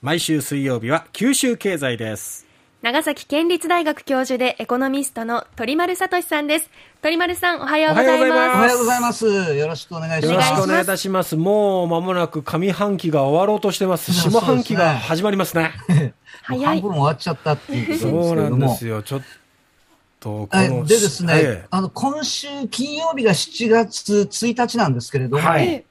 毎週水曜日は九州経済です。長崎県立大学教授でエコノミストの鳥丸聡さんです。鳥丸さんおはようございます。おはようございます。よろしくお願いします。よろしくお願いいたします。もう間もなく上半期が終わろうとしてます。下半期が始まりますね。早い。半分終わっちゃったっていうそうなんですよ。ちょっとでですね、えあの今週金曜日が7月1日なんですけれども、はい、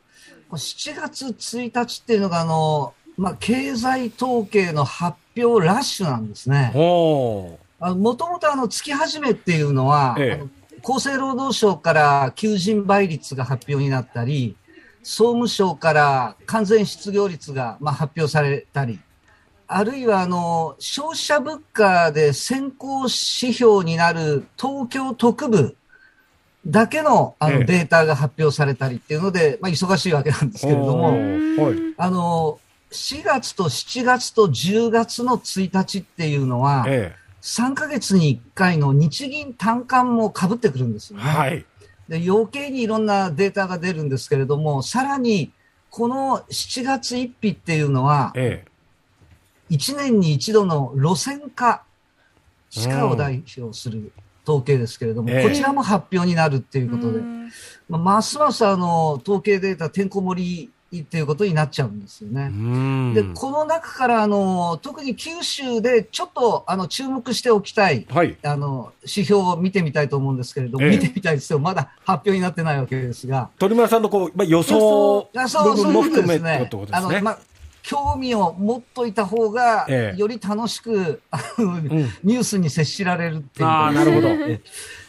7月1日っていうのがあのまあ、経済統計の発表ラッシュなんですね。もともとあの月始めっていうのは、ええ、厚生労働省から求人倍率が発表になったり、総務省から完全失業率がまあ発表されたり、あるいはあの消費者物価で先行指標になる東京特部だけのあのデータが発表されたりっていうので、まあ、忙しいわけなんですけれども、あの4月と7月と10月の1日っていうのは、ええ、3ヶ月に1回の日銀単価もかぶってくるんですよね。はい、で余計にいろんなデータが出るんですけれども、さらにこの7月1日っていうのは、ええ、1年に一度の路線価、地価を代表する統計ですけれども、えこちらも発表になるっていうことで、まあ、ますますあの統計データてんこ盛りっていうことになっちゃうんですよね。で、この中からあの特に九州でちょっとあの注目しておきたい、はい、あの指標を見てみたいと思うんですけれども、え見てみたいですよ、まだ発表になってないわけですが。鳥村さんのこう、まあ、予想部分も含めてことですね。あのまあ興味を持っといた方が、ええ、より楽しく、うん、ニュースに接しられるっていう。あなるほど。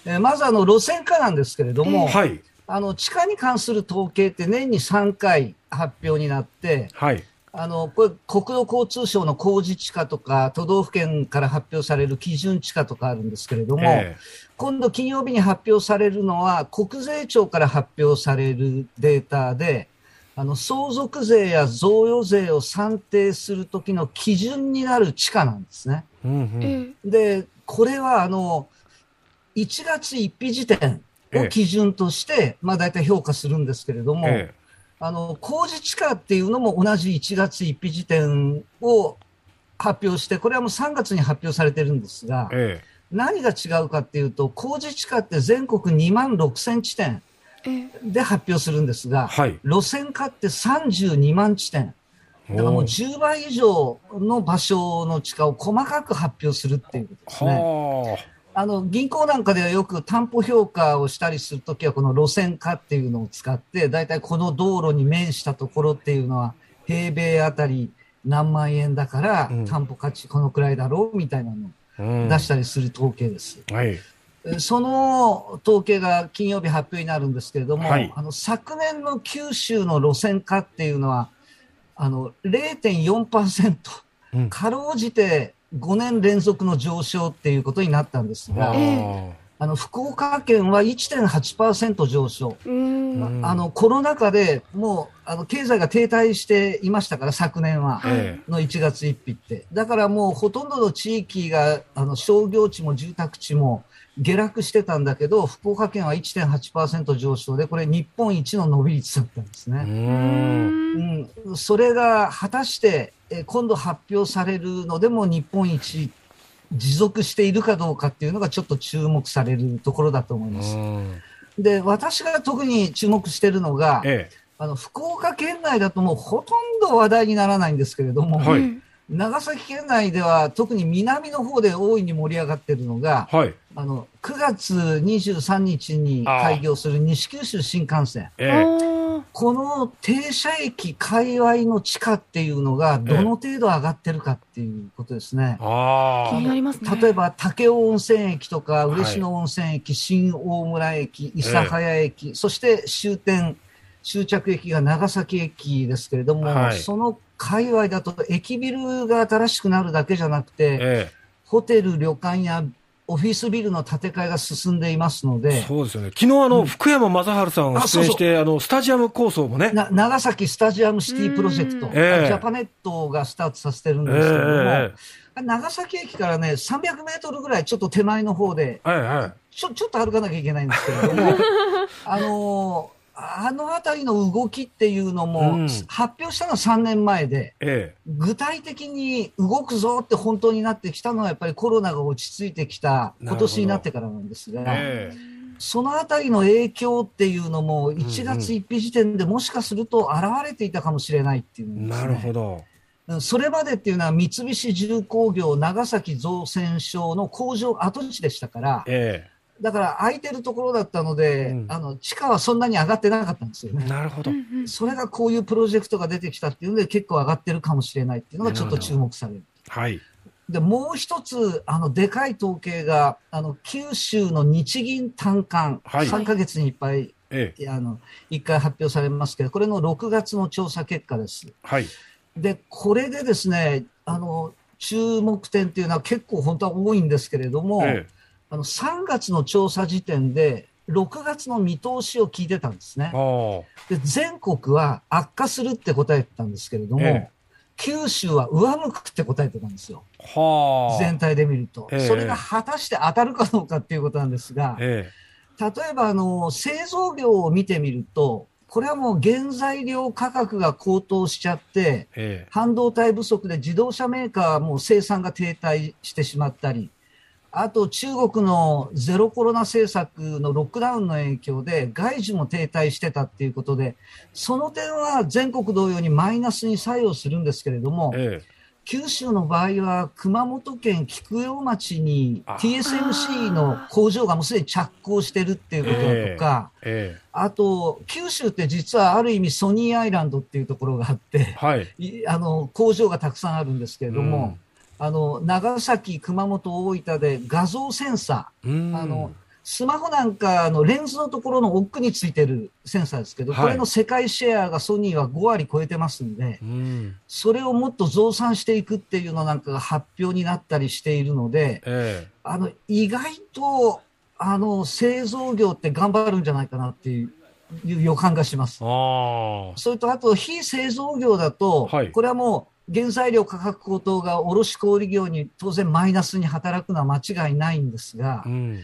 えまずあの路線価なんですけれども、はい、あの地下に関する統計って年に3回発表になって、はい、あのこれ国土交通省の工事地価とか都道府県から発表される基準地価とかあるんですけれども、えー、今度金曜日に発表されるのは国税庁から発表されるデータであの相続税や贈与税を算定する時の基準になる地価なんですね。うんうん、でこれはあの1月1日時点を基準として、まあ大体評価するんですけれども、ええ、あの、工事地価っていうのも同じ1月1日時点を発表して、これはもう3月に発表されてるんですが、え、何が違うかっていうと、工事地価って全国2万6千地点で発表するんですが、はい、路線価って32万地点。だからもう10倍以上の場所の地価を細かく発表するっていうことですね。あの銀行なんかではよく担保評価をしたりするときは、この路線価っていうのを使って、大体この道路に面したところっていうのは、平米あたり何万円だから、担保価値このくらいだろうみたいなのを出したりする統計です。うんはい、その統計が金曜日発表になるんですけれども、はい、あの昨年の九州の路線価っていうのは、あの0.4%、うん、かろうじて5年連続の上昇っていうことになったんですが、あの福岡県は1.8%上昇、あのコロナ禍でもうあの経済が停滞していましたから、昨年は、の1月1日って、だからもうほとんどの地域があの商業地も住宅地も下落してたんだけど、福岡県は1.8%上昇で、これ、日本一の伸び率だったんですね。うん。うん、それが果たして、え今度発表されるのでも日本一持続しているかどうかっていうのがちょっと注目されるところだと思います。で、私が特に注目しているのが、ええ、あの福岡県内だともうほとんど話題にならないんですけれども、はい、長崎県内では特に南の方で大いに盛り上がっているのが、はい、あの9月23日に開業する西九州新幹線。ええ、この停車駅界隈の地価っていうのがどの程度上がってるかっていうことですね。気になりますね。例えば武雄温泉駅とか嬉野温泉駅、はい、新大村駅、諫早駅、そして終点、終着駅が長崎駅ですけれども、はい、その界隈だと駅ビルが新しくなるだけじゃなくて、ええ、ホテル、旅館やオフィスビルの建て替えが進んでいますので。そうですよね。昨日あの、うん、福山雅治さんが出演して、あの、スタジアム構想もね。長崎スタジアムシティプロジェクト、えー、ジャパネットがスタートさせてるんですけれども、えー、長崎駅からね、300メートルぐらいちょっと手前の方で、はいはい、ちょちょっと歩かなきゃいけないんですけれども、あのーあのあたりの動きっていうのも、うん、発表したのは3年前で、ええ、具体的に動くぞって本当になってきたのは、やっぱりコロナが落ち着いてきた今年になってからなんですが、え、そのあたりの影響っていうのも、1月1日時点でもしかすると現れていたかもしれないっていう、ね、なるほど。それまでっていうのは三菱重工業長崎造船所の工場跡地でしたから、ええ、だから空いてるところだったので、うん、あの地価はそんなに上がってなかったんですよね。なるほど。それがこういうプロジェクトが出てきたっていうので結構上がってるかもしれないっていうのがちょっと注目される。はい。で、もう一つ、あの、でかい統計が、あの、九州の日銀単価、はい、3ヶ月にいっぱい、ええ、あの、1回発表されますけど、これの6月の調査結果です。はい。で、これでですね、あの、注目点っていうのは結構本当は多いんですけれども、ええあの3月の調査時点で、6月の見通しを聞いてたんですね。で全国は悪化するって答えてたんですけれども、ええ、九州は上向くって答えてたんですよ。全体で見ると、え、それが果たして当たるかどうかっていうことなんですが、例えばあの製造業を見てみると、これはもう原材料価格が高騰しちゃって、半導体不足で自動車メーカーはもう生産が停滞してしまったり、あと中国のゼロコロナ政策のロックダウンの影響で外需も停滞してたっていうことで、その点は全国同様にマイナスに作用するんですけれども、ええ、九州の場合は熊本県菊陽町に TSMC の工場がもうすでに着工してるっていうこととか、ええ、あと九州って実はある意味ソニーアイランドっていうところがあって、はい、あの工場がたくさんあるんですけれども、うんあの、長崎、熊本、大分で画像センサー、あの、スマホなんかのレンズのところの奥についてるセンサーですけど、はい、これの世界シェアがソニーは5割超えてますんで、ん。それをもっと増産していくっていうのなんかが発表になったりしているので、えー、あの、意外と、あの、製造業って頑張るんじゃないかなっていう。いう予感がします。それと、あと、非製造業だと、はい、これはもう、原材料価格高騰が卸小売業に当然マイナスに働くのは間違いないんですが、うん、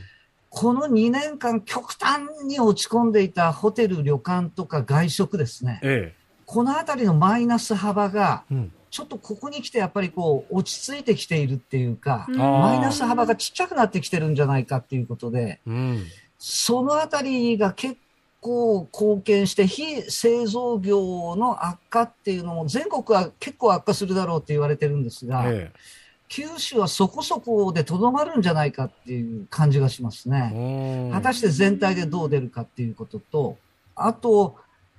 この2年間極端に落ち込んでいたホテル、旅館とか外食ですね、ええ、このあたりのマイナス幅が、ちょっとここに来てやっぱりこう落ち着いてきているっていうか、マイナス幅がちっちゃくなってきてるんじゃないかっていうことで、うん、そのあたりが結構貢献して、非製造業の悪化っていうのも、全国は結構悪化するだろうって言われてるんですが、ええ、九州はそこそこでとどまるんじゃないかっていう感じがしますね。果たして全体でどう出るかっていうことと、あと、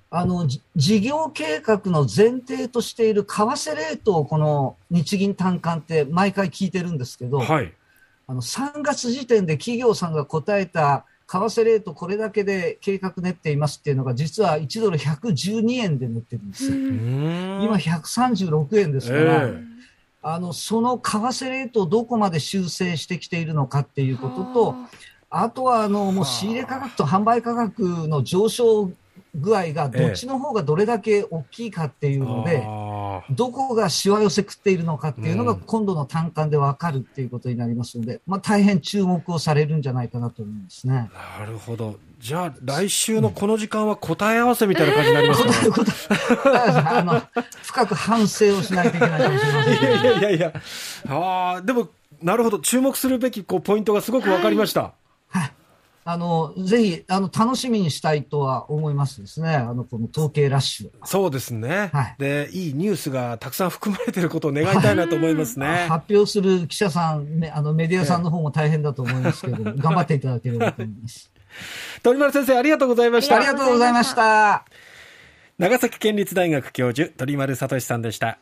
あの、事業計画の前提としている為替レートをこの日銀短観って毎回聞いてるんですけど、はい、あの3月時点で企業さんが答えた為替レートこれだけで計画練っていますっていうのが、実は1ドル112円で練ってるんですよ。今136円ですから、え。ー、あの、その為替レートをどこまで修正してきているのかっていうことと、あとは、あの、もう仕入れ価格と販売価格の上昇具合がどっちの方がどれだけ大きいかっていうので、えどこがしわ寄せ食っているのかっていうのが今度の単価で分かるっていうことになりますので、まあ、大変注目をされるんじゃないかなと思うんですね。なるほど。じゃあ、来週のこの時間は答え合わせみたいな感じになりますね？あの深く反省をしないといけないかもしれません、いやいやいや、ああ、でも、なるほど、注目するべきこうポイントがすごく分かりました。はいあの、ぜひ、あの、楽しみにしたいとは思いますですね。あの、この統計ラッシュ。そうですね。はい。で、いいニュースがたくさん含まれていることを願いたいなと思いますね。はい、発表する記者さん、あの、メディアさんの方も大変だと思いますけど、頑張っていただければと思います。鳥丸先生、ありがとうございました。ありがとうございました。長崎県立大学教授、鳥丸聡さんでした。